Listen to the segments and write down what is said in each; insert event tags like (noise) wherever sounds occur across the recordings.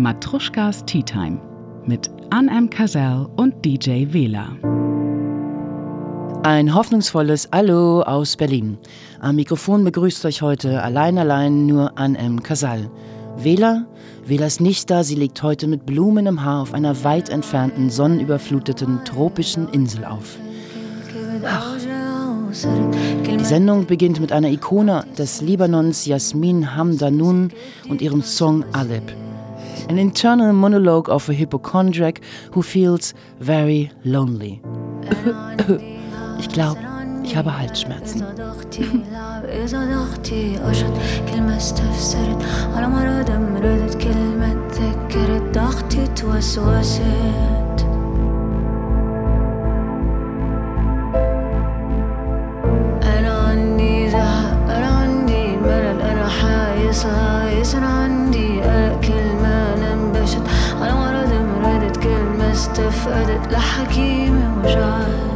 Matruschkas Tea Time mit Anne M. Cazell und DJ Wähler. Ein hoffnungsvolles Hallo aus Berlin. Am Mikrofon begrüßt euch heute allein allein nur Anne M. Casal. Wähler? Wähler ist nicht da, sie liegt heute mit Blumen im Haar auf einer weit entfernten, sonnenüberfluteten, tropischen Insel auf. Ach. Die Sendung beginnt mit einer Ikone des Libanons Yasmin Hamdanun und ihrem Song Aleb. An internal monologue of a hypochondriac who feels very lonely. Ich glaube, ich habe Halsschmerzen. (laughs) (laughs) تفقدت لحكيمي وجعان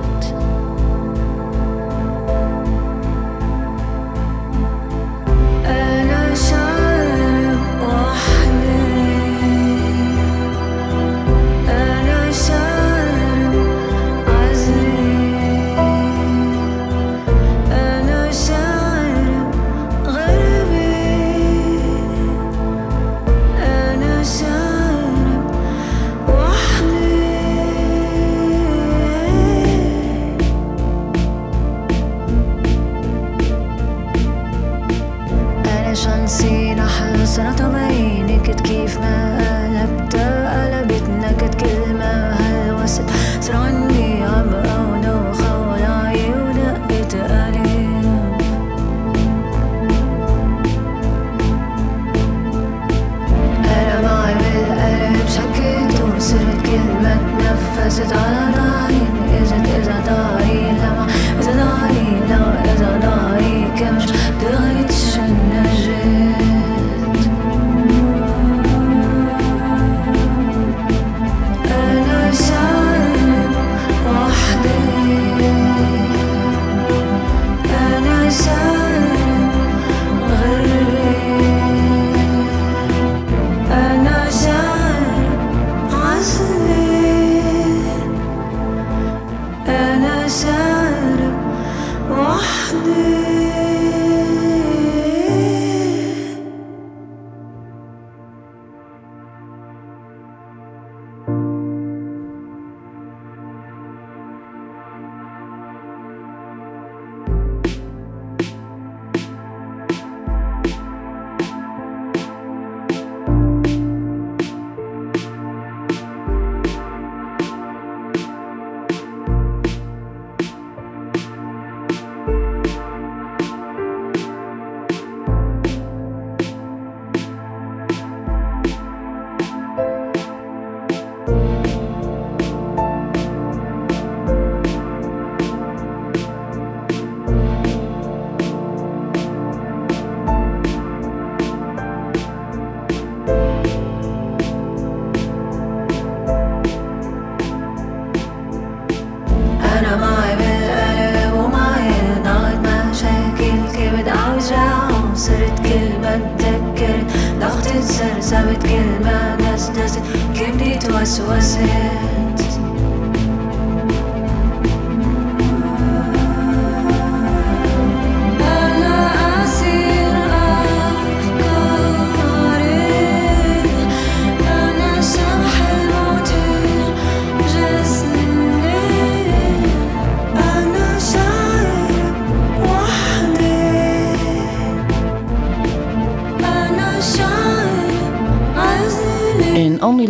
سرسبت كلمة دسدست كبدي توسوست أنا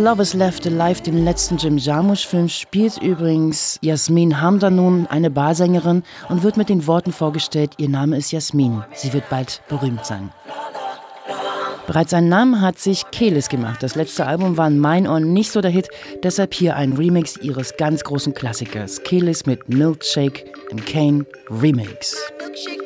Only Lovers Left Alive, dem letzten Jim Jarmusch-Film, spielt übrigens Jasmin Hamdanun eine Barsängerin und wird mit den Worten vorgestellt, ihr Name ist Jasmin. Sie wird bald berühmt sein. Bereits einen Namen hat sich Kelis gemacht. Das letzte Album war in mein Ohr nicht so der Hit, deshalb hier ein Remix ihres ganz großen Klassikers. Kelis mit Milkshake im Kane Remix. Milkshake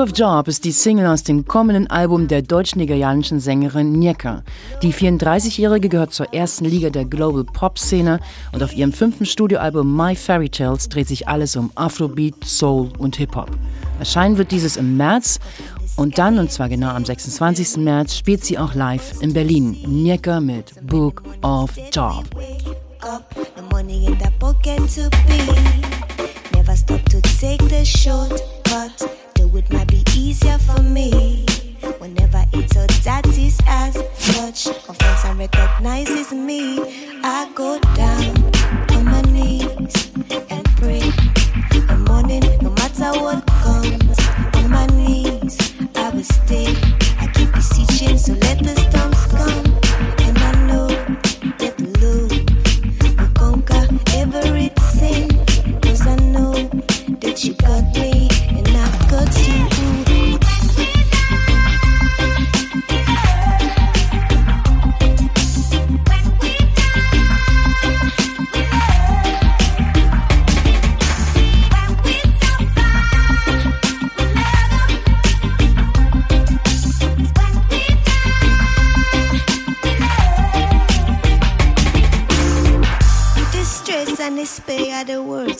of Job ist die Single aus dem kommenden Album der deutsch-nigerianischen Sängerin Nyeka. Die 34-Jährige gehört zur ersten Liga der Global Pop-Szene und auf ihrem fünften Studioalbum My Fairy Tales dreht sich alles um Afrobeat, Soul und Hip-Hop. Erscheinen wird dieses im März und dann, und zwar genau am 26. März, spielt sie auch live in Berlin. Nyeka mit Book of Job. Never stop to take the shortcut. It might be easier for me. Whenever it's that is as much. Confidence and recognizes me. I go down on my knees and pray. The morning, no matter what comes, on my knees, I will stay. I keep beseeching, so let the storms come. And I know that Lord will conquer everything. Cause I know that you got me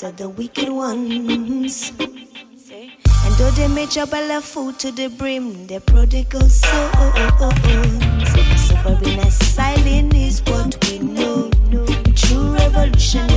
the of the wicked ones. And though they may trouble of food to the brim, they're prodigal souls. Suffering as silent is what we know. True revolution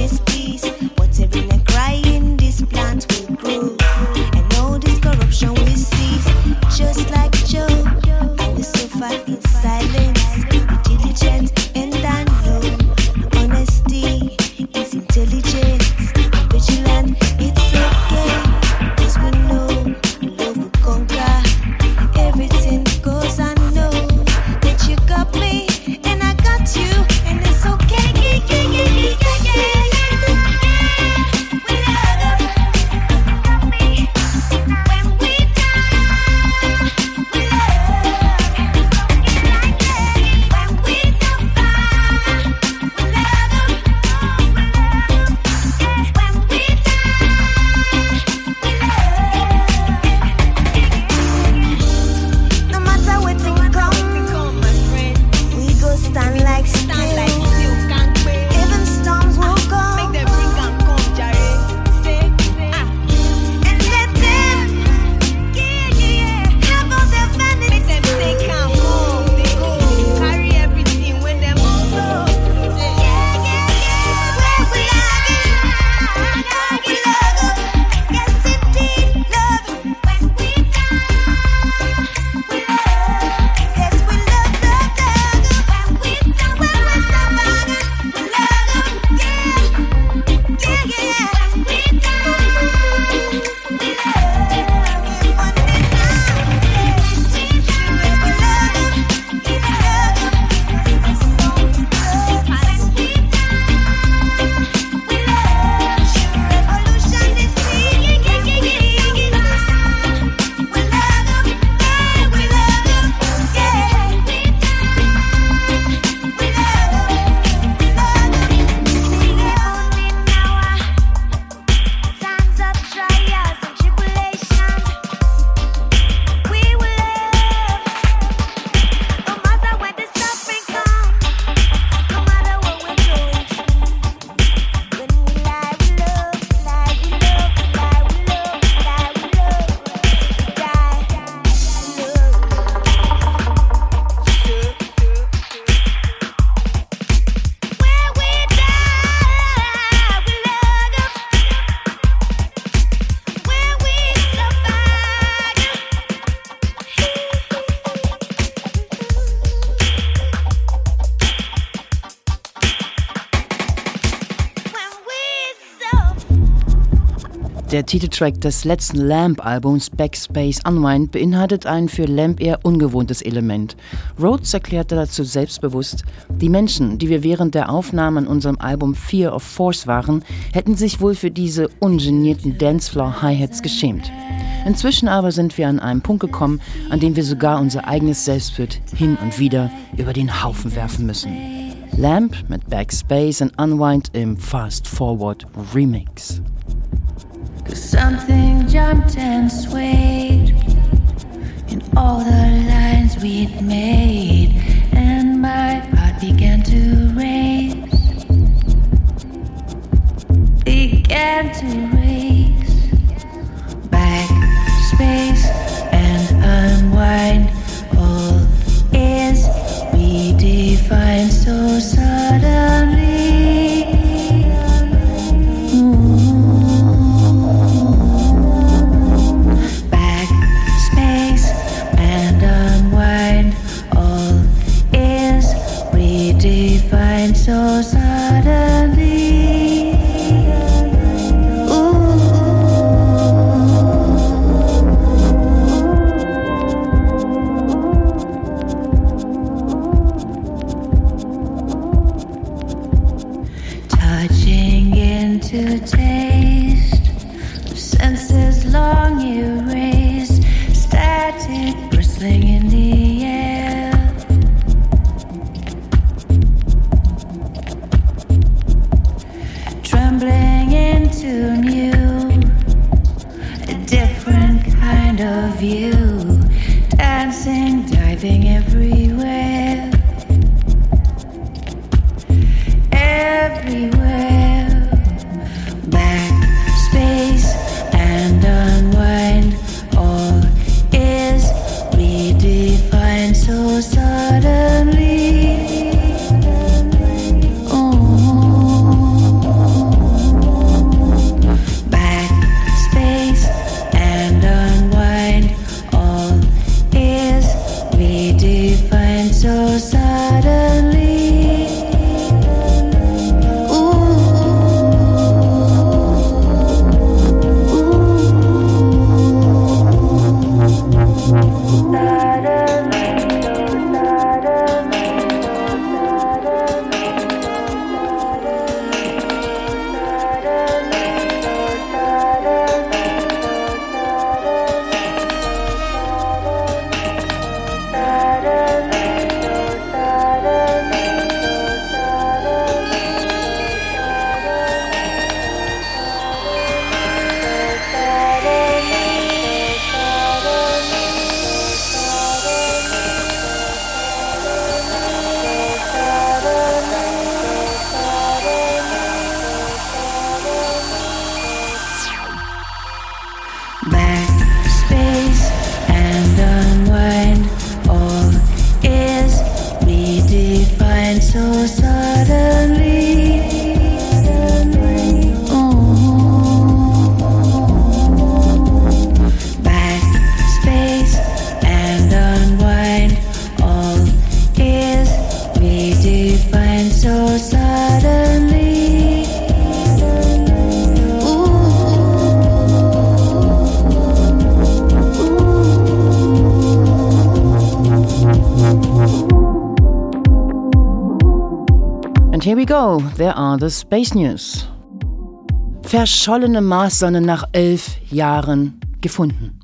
Der Titeltrack des letzten Lamp-Albums Backspace Unwind beinhaltet ein für Lamp eher ungewohntes Element. Rhodes erklärte dazu selbstbewusst, die Menschen, die wir während der Aufnahme an unserem Album Fear of Force waren, hätten sich wohl für diese ungenierten Dancefloor-Hi-Hats geschämt. Inzwischen aber sind wir an einem Punkt gekommen, an dem wir sogar unser eigenes Selbstbild hin und wieder über den Haufen werfen müssen. Lamp mit Backspace und Unwind im Fast Forward Remix. Cause something jumped and swayed in all the lines we'd made, and my heart began to race. Began to race back space and unwind. All is redefined so suddenly. We go, there are the Space News. Verschollene Marssonne nach elf Jahren gefunden.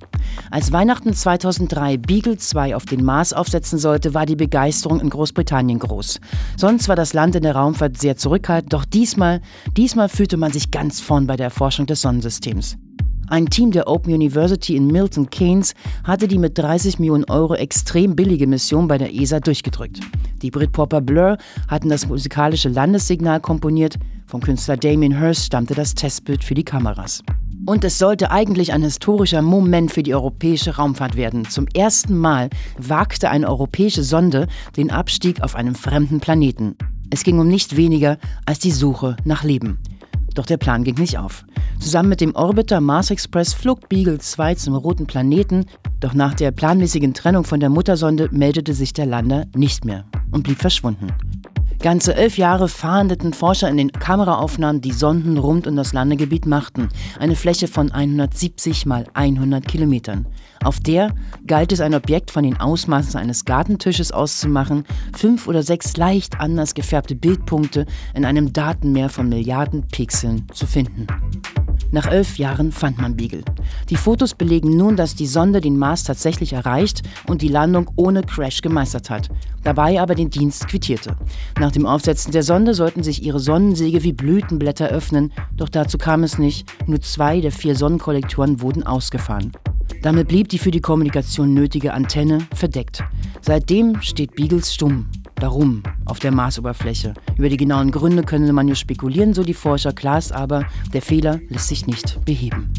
Als Weihnachten 2003 Beagle 2 auf den Mars aufsetzen sollte, war die Begeisterung in Großbritannien groß. Sonst war das Land in der Raumfahrt sehr zurückhaltend, doch diesmal, diesmal fühlte man sich ganz vorn bei der Erforschung des Sonnensystems. Ein Team der Open University in Milton Keynes hatte die mit 30 Millionen Euro extrem billige Mission bei der ESA durchgedrückt. Die Britpopper Blur hatten das musikalische Landessignal komponiert, vom Künstler Damien Hirst stammte das Testbild für die Kameras. Und es sollte eigentlich ein historischer Moment für die europäische Raumfahrt werden. Zum ersten Mal wagte eine europäische Sonde den Abstieg auf einem fremden Planeten. Es ging um nicht weniger als die Suche nach Leben. Doch der Plan ging nicht auf. Zusammen mit dem Orbiter Mars Express flog Beagle 2 zum roten Planeten, doch nach der planmäßigen Trennung von der Muttersonde meldete sich der Lander nicht mehr und blieb verschwunden. Ganze elf Jahre fahndeten Forscher in den Kameraaufnahmen die Sonden rund um das Landegebiet machten, eine Fläche von 170 mal 100 Kilometern. Auf der galt es ein Objekt von den Ausmaßen eines Gartentisches auszumachen, fünf oder sechs leicht anders gefärbte Bildpunkte in einem Datenmeer von Milliarden Pixeln zu finden. Nach elf Jahren fand man Beagle. Die Fotos belegen nun, dass die Sonde den Mars tatsächlich erreicht und die Landung ohne Crash gemeistert hat, dabei aber den Dienst quittierte. Nach dem Aufsetzen der Sonde sollten sich ihre Sonnensäge wie Blütenblätter öffnen, doch dazu kam es nicht. Nur zwei der vier Sonnenkollektoren wurden ausgefahren. Damit blieb die für die Kommunikation nötige Antenne verdeckt. Seitdem steht Beagles stumm darum auf der Marsoberfläche. Über die genauen Gründe könne man nur spekulieren, so die Forscher. Klar ist aber, der Fehler lässt sich nicht beheben.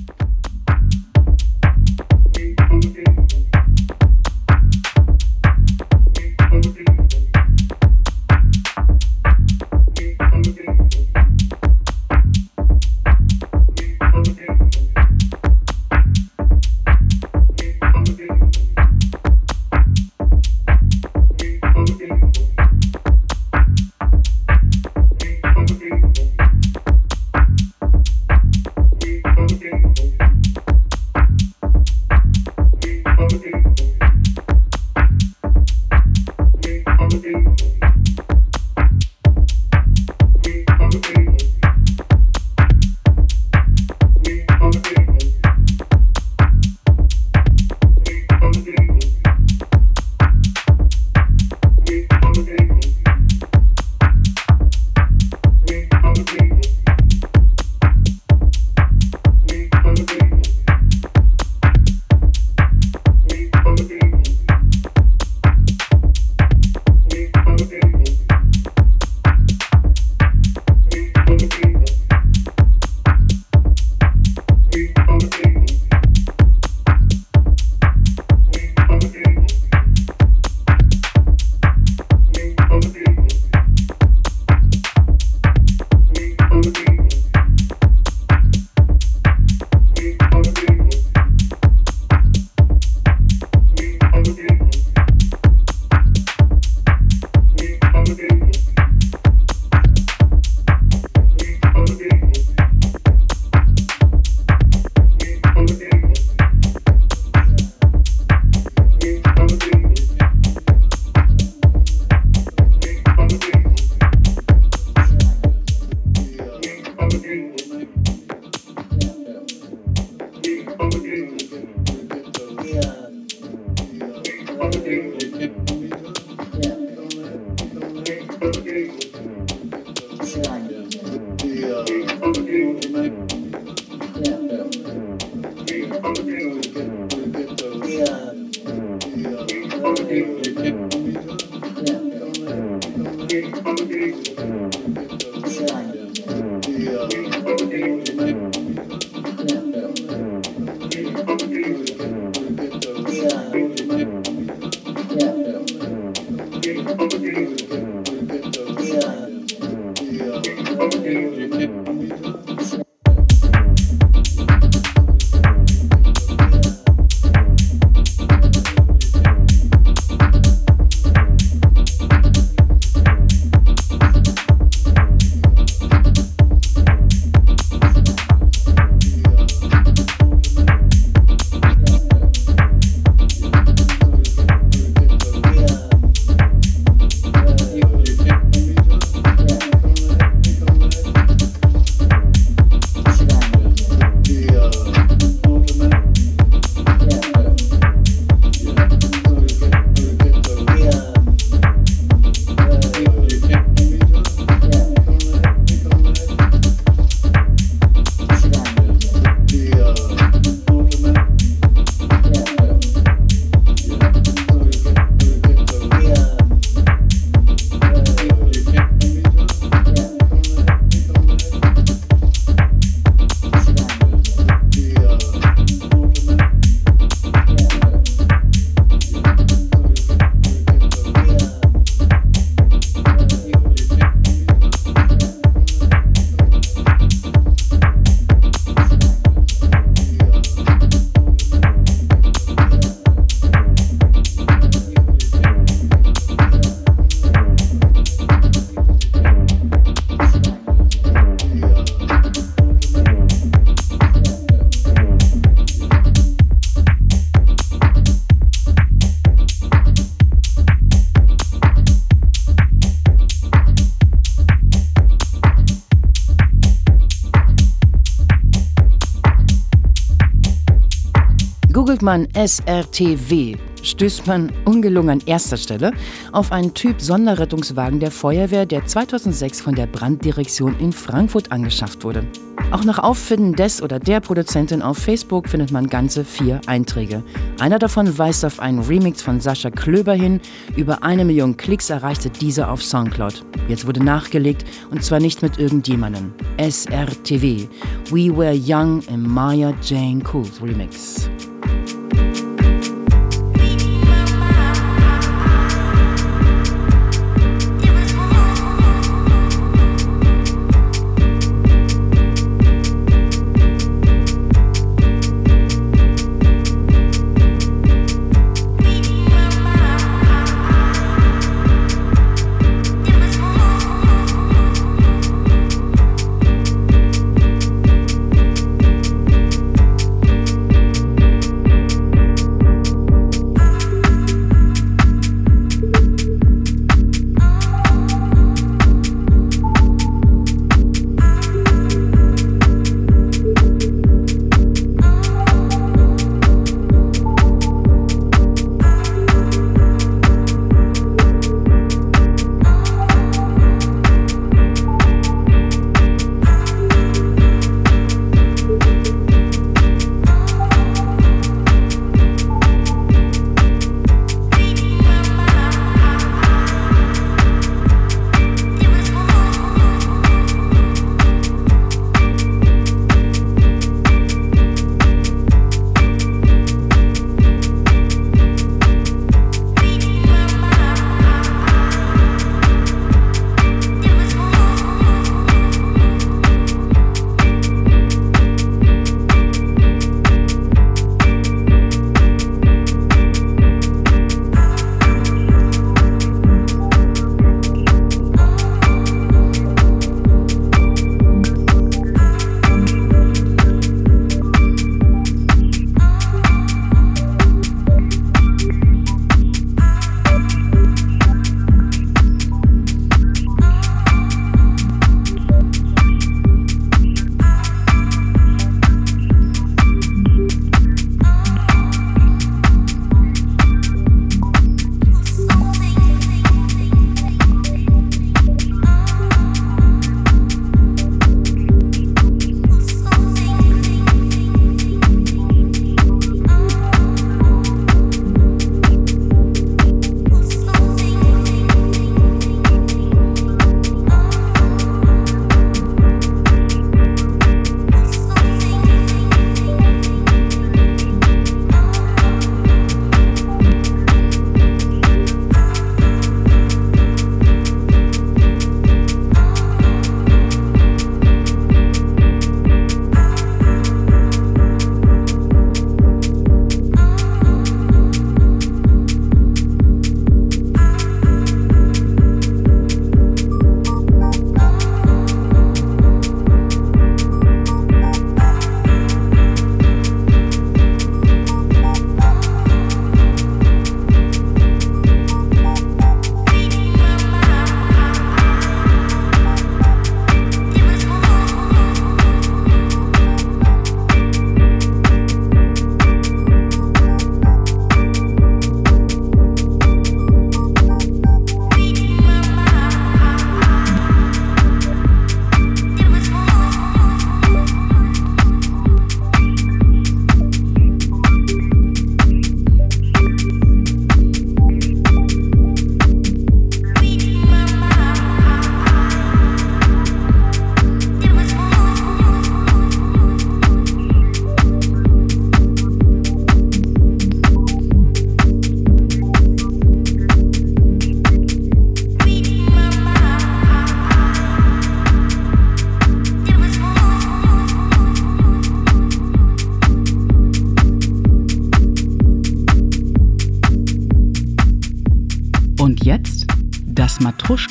Googelt man SRTW, stößt man ungelungen an erster Stelle auf einen Typ Sonderrettungswagen der Feuerwehr, der 2006 von der Branddirektion in Frankfurt angeschafft wurde. Auch nach Auffinden des oder der Produzentin auf Facebook findet man ganze vier Einträge. Einer davon weist auf einen Remix von Sascha Klöber hin. Über eine Million Klicks erreichte dieser auf Soundcloud. Jetzt wurde nachgelegt und zwar nicht mit irgendjemandem. SRTW. We Were Young im Maya Jane Cools Remix.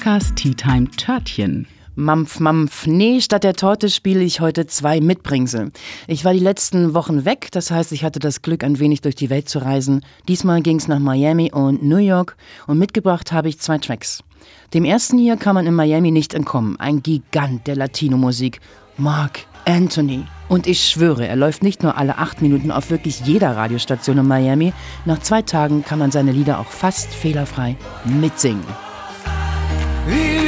Matruschkas Tea Time Törtchen. Mampf, Mampf. Nee, statt der Torte spiele ich heute zwei Mitbringsel. Ich war die letzten Wochen weg, das heißt, ich hatte das Glück, ein wenig durch die Welt zu reisen. Diesmal ging es nach Miami und New York und mitgebracht habe ich zwei Tracks. Dem ersten hier kann man in Miami nicht entkommen. Ein Gigant der Latino-Musik. Mark Anthony. Und ich schwöre, er läuft nicht nur alle acht Minuten auf wirklich jeder Radiostation in Miami. Nach zwei Tagen kann man seine Lieder auch fast fehlerfrei mitsingen. You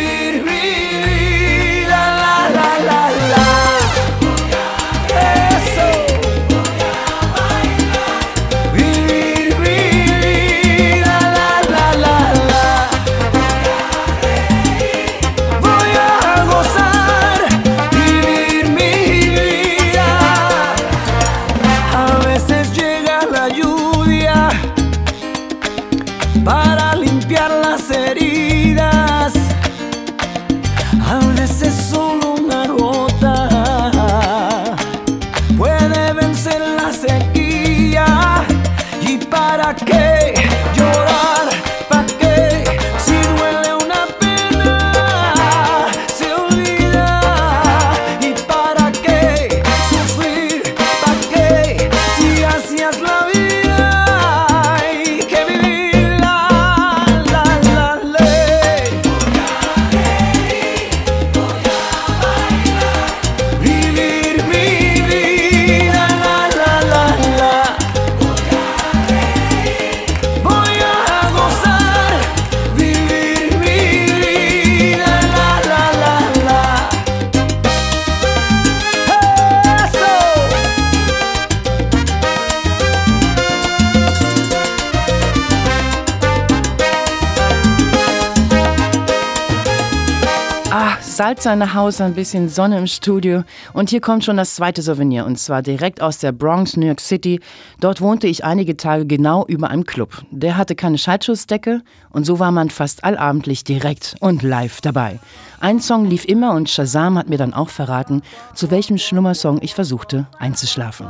Ah, Salsa in der Haus, ein bisschen Sonne im Studio. Und hier kommt schon das zweite Souvenir. Und zwar direkt aus der Bronx, New York City. Dort wohnte ich einige Tage genau über einem Club. Der hatte keine Schaltschussdecke und so war man fast allabendlich direkt und live dabei. Ein Song lief immer und Shazam hat mir dann auch verraten, zu welchem Schlummersong ich versuchte einzuschlafen.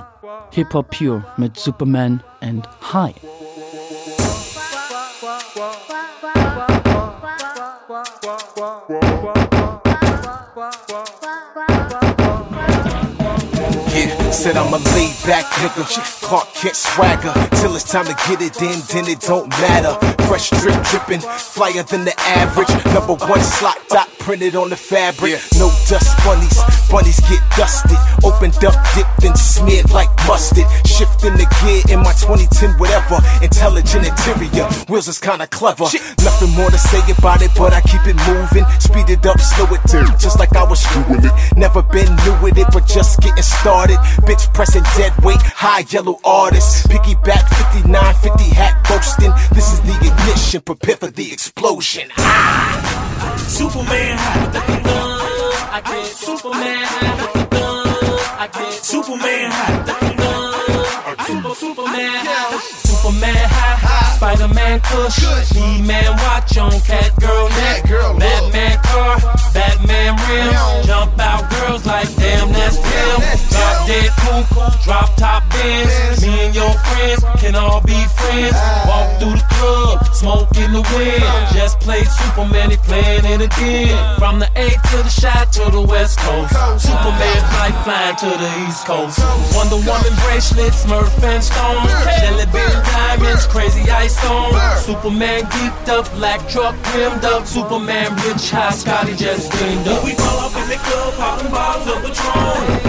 Hip Hop Pure mit Superman and High. quá, quá. Said I'm a laid back nigga. Clark Kent swagger. Till it's time to get it in, then it don't matter. Fresh drip dripping, flyer than the average. Number one slot dot printed on the fabric. No dust bunnies, bunnies get dusted. Opened up, dipped and smeared like mustard. Shifting the gear in my 2010 whatever. Intelligent interior, wheels is kinda clever. Nothing more to say about it, but I keep it moving. Speed it up, slow it down, just like I was doing it. Never been new with it, but just getting started. Bitch pressing dead weight, high yellow artist. Piggyback 59, 50 hat boasting. This is the ignition, prepare for the explosion. Superman high with the gun. I get Superman high with the gun. I get Superman high with the gun. Super Superman high. Superman high. Spider-Man Kush. He-Man watch on cat girl neck. Batman car. Batman rims. Jump out girls like damn that's Drop dead coupe. Drop top bins. Me and your friends can all be friends. Walk through the club. Smoke in the wind. Just played Superman. He playing it again. From the A to the shot to the west coast. Superman flight flying to the east coast. Wonder Woman bracelets, Smurf and Stone. Jelly bean diamonds, crazy ice stone. Superman geeked up, black truck rimmed up. Superman rich, high Scotty just cleaned up. We call up in the club, popping bottles of Patron.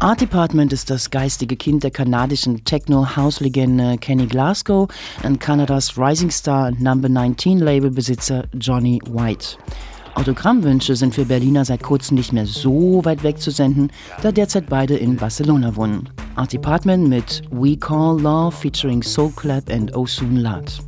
Art Department ist das geistige Kind der kanadischen Techno-House-Legende Kenny Glasgow und Kanadas Rising Star Number 19 Labelbesitzer Johnny White. Autogrammwünsche sind für Berliner seit kurzem nicht mehr so weit weg zu senden, da derzeit beide in Barcelona wohnen. Art Department mit We Call Law featuring Soul Clap and Osun Lat.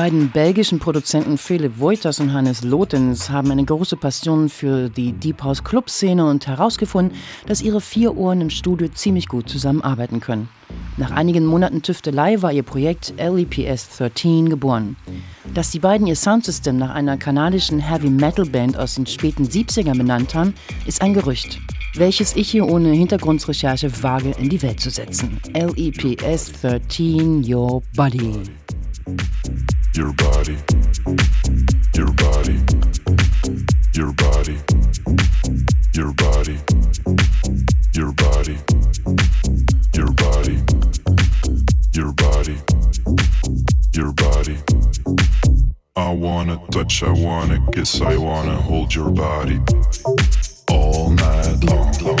Beiden belgischen Produzenten Philipp Woiters und Hannes Lotens haben eine große Passion für die Deep House Club Szene und herausgefunden, dass ihre vier Ohren im Studio ziemlich gut zusammenarbeiten können. Nach einigen Monaten Tüftelei war ihr Projekt LEPS 13 geboren. Dass die beiden ihr Soundsystem nach einer kanadischen Heavy Metal Band aus den späten 70ern benannt haben, ist ein Gerücht, welches ich hier ohne Hintergrundrecherche wage in die Welt zu setzen. LEPS 13 Your Body. Your body, your body, your body, your body, your body, your body, your body, your body. I wanna touch, I wanna kiss, I wanna hold your body all night long.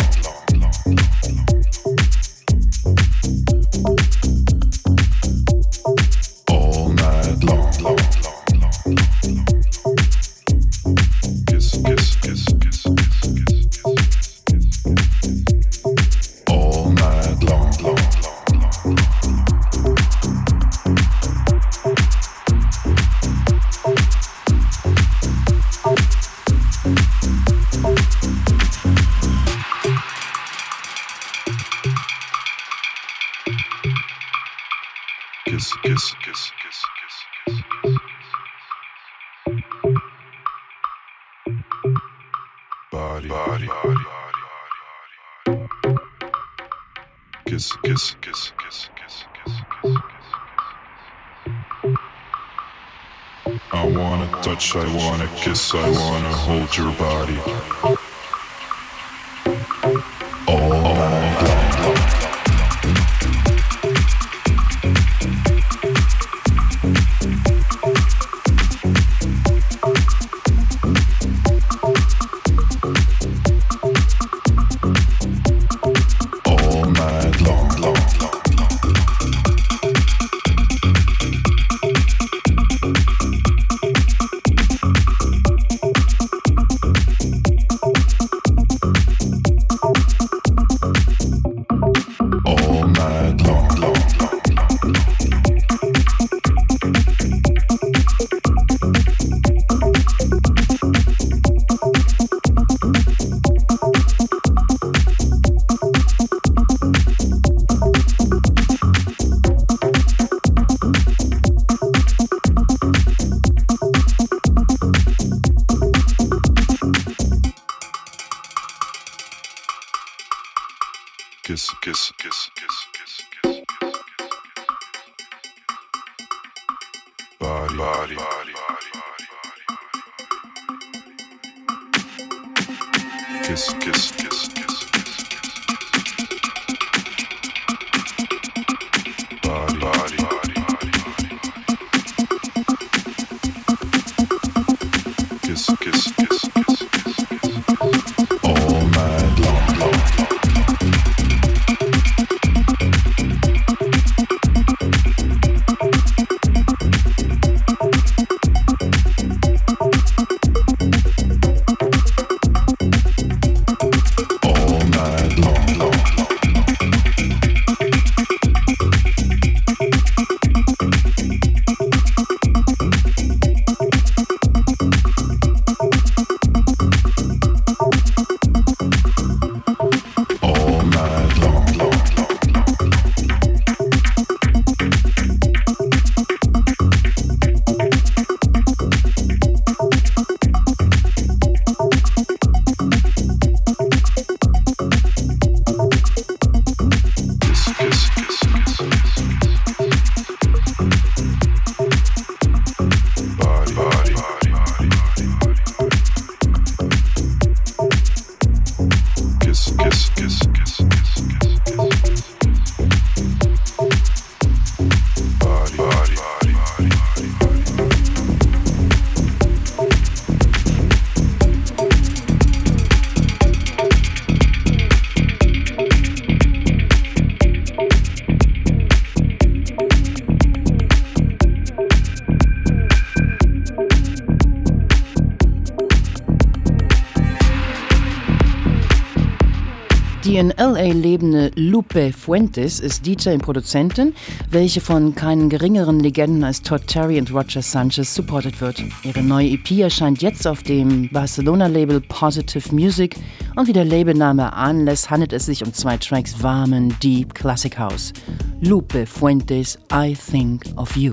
Touch, I wanna kiss, I wanna hold your body. LA lebende Lupe Fuentes ist DJ und Produzentin, welche von keinen geringeren Legenden als Todd Terry und Roger Sanchez supported wird. Ihre neue EP erscheint jetzt auf dem Barcelona-Label Positive Music und wie der Labelname anlässt, handelt es sich um zwei Tracks warmen Deep Classic House. Lupe Fuentes, I Think of You.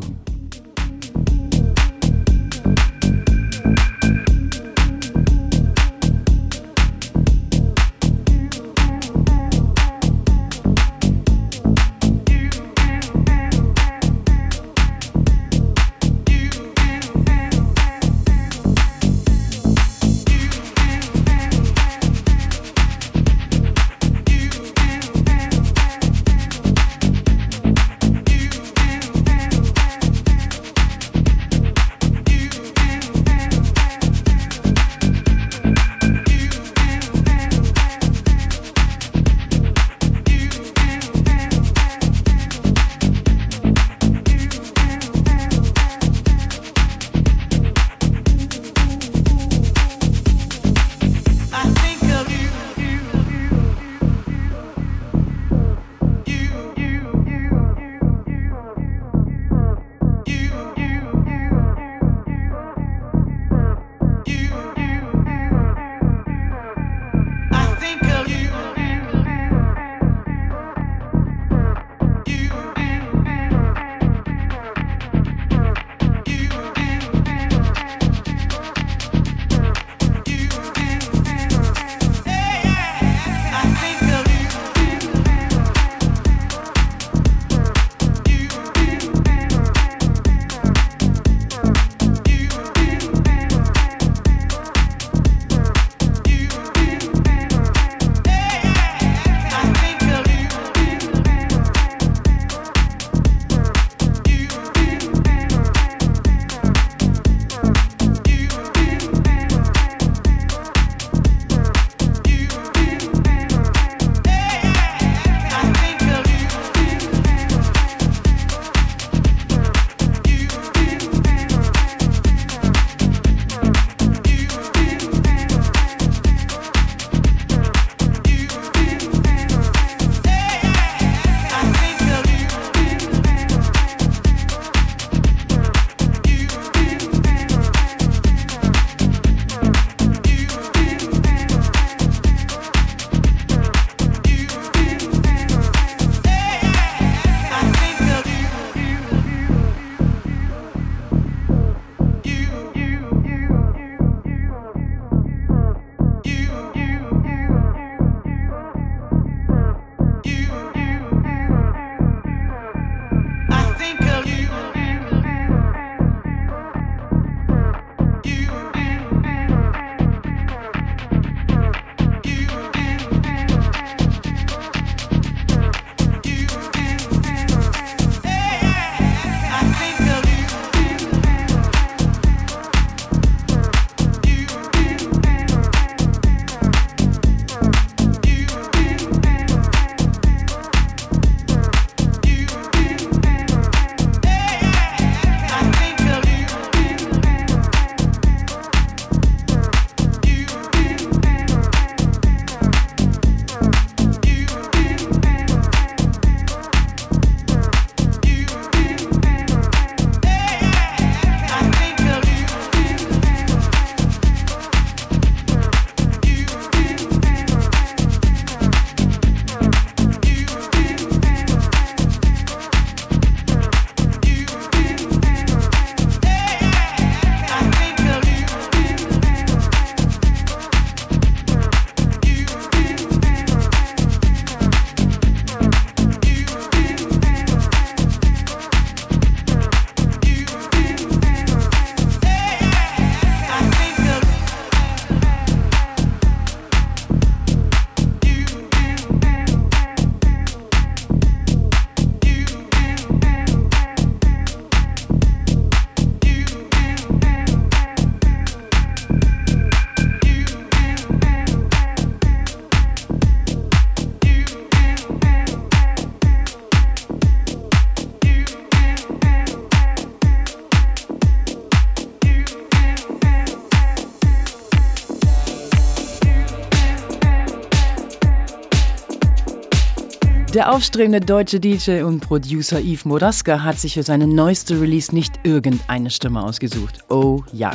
Der aufstrebende deutsche DJ und Producer Yves Moraska hat sich für seine neueste Release nicht irgendeine Stimme ausgesucht. Oh ja,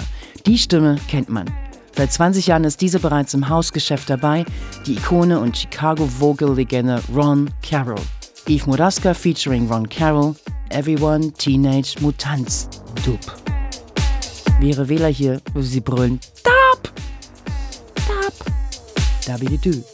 die Stimme kennt man. Seit 20 Jahren ist diese bereits im Hausgeschäft dabei, die Ikone und Chicago Vocal-Legende Ron Carroll. Yves Moraska featuring Ron Carroll, Everyone Teenage Mutants Dub. Wäre Wähler hier, wo sie brüllen, Dab! Dab! Dabididu.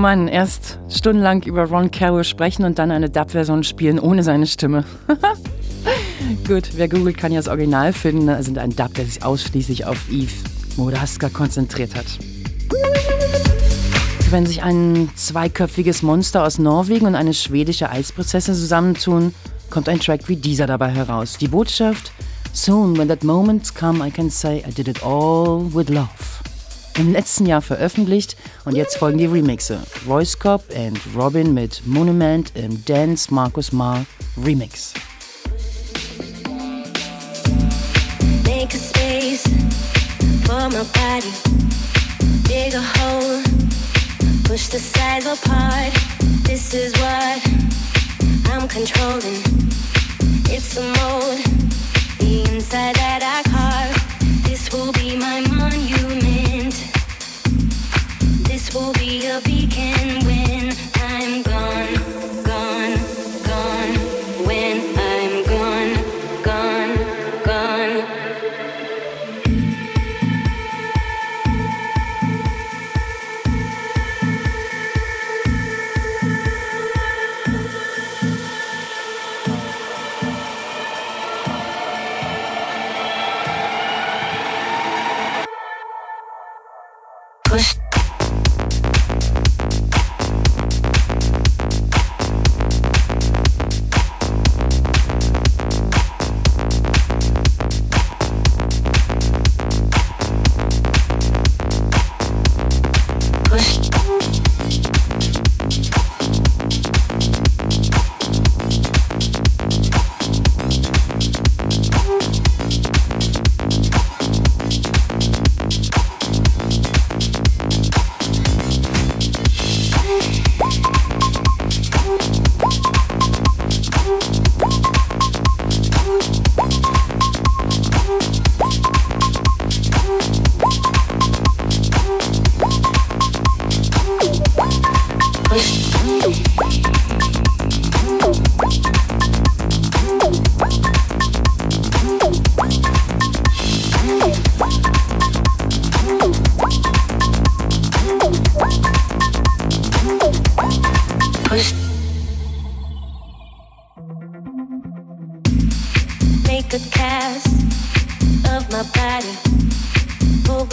Mann, erst stundenlang über Ron Carroll sprechen und dann eine Dub-Version spielen ohne seine Stimme. (laughs) Gut, wer googelt, kann ja das Original finden. Also ein Dub, der sich ausschließlich auf Eve Moraska konzentriert hat. Wenn sich ein zweiköpfiges Monster aus Norwegen und eine schwedische Eisprinzessin zusammentun, kommt ein Track wie dieser dabei heraus. Die Botschaft: Soon, when that moment's come, I can say I did it all with love im letzten Jahr veröffentlicht und jetzt folgen die Remixe. Royce Cobb and Robin mit Monument im Dance Markus Mar Remix. Make a space for my body. Dig a hole. Push the sides apart. This is what I'm controlling.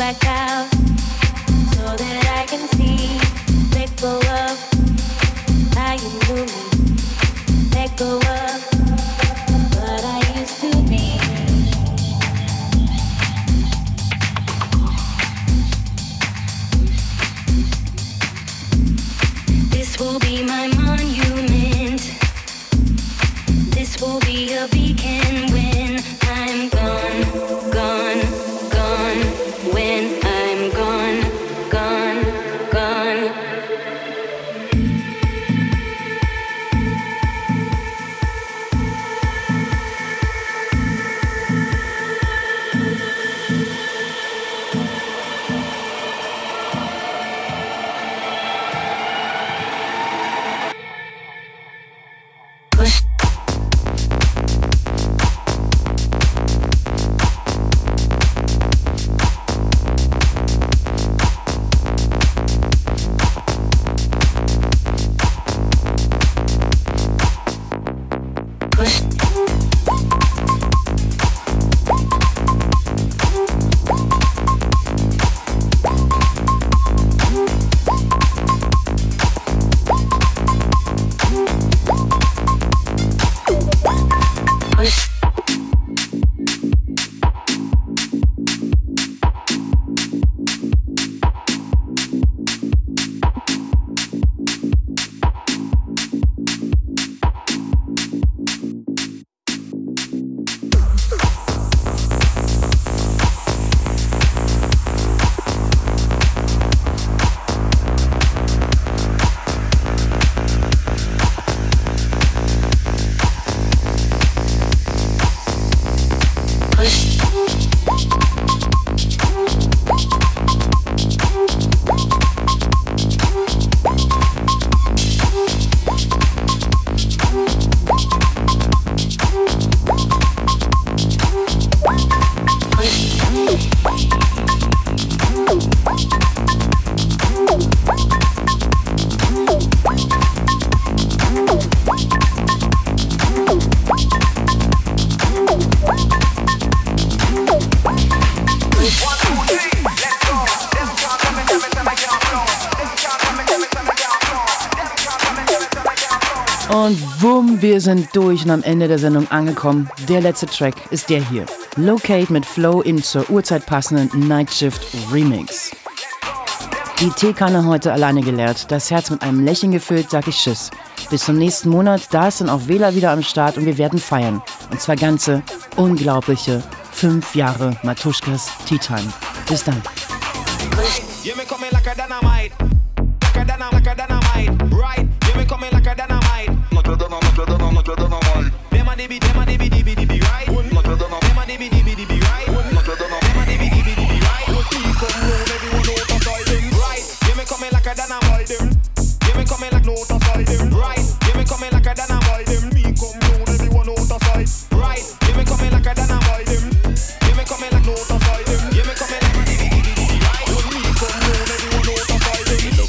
blackout. Wir sind durch und am Ende der Sendung angekommen. Der letzte Track ist der hier. Locate mit Flow im zur Uhrzeit passenden Nightshift Remix. Die Teekanne heute alleine geleert, das Herz mit einem Lächeln gefüllt, sag ich Tschüss. Bis zum nächsten Monat, da ist dann auch Wähler wieder am Start und wir werden feiern. Und zwar ganze, unglaubliche fünf Jahre Matuschkas Tea Time. Bis dann. Right? You may come in like a.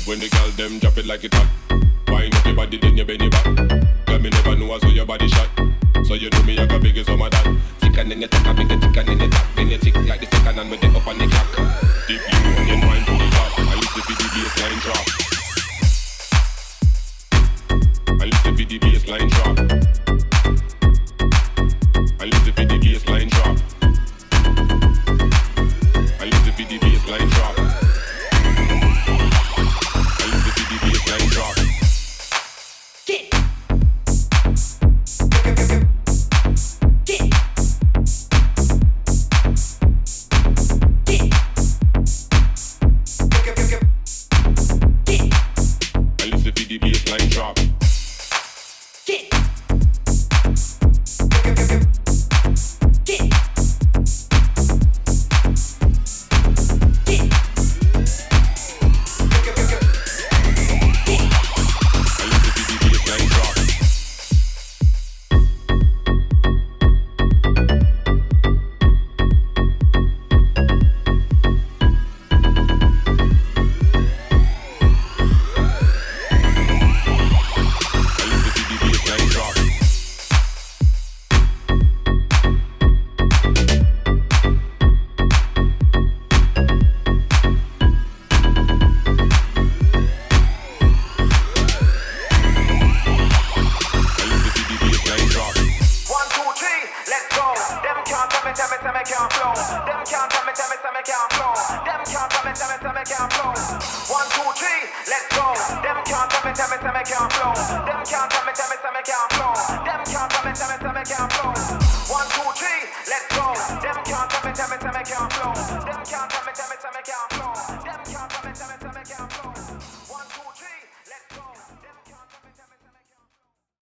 when the girl them drop it like it hot. Wine up your body, then you bend it back me never know I saw your body shot. So you do me, I got big So my dad. Tick and then you tick, I big tick and then you tap, then you tick like the second and with the up on the cap.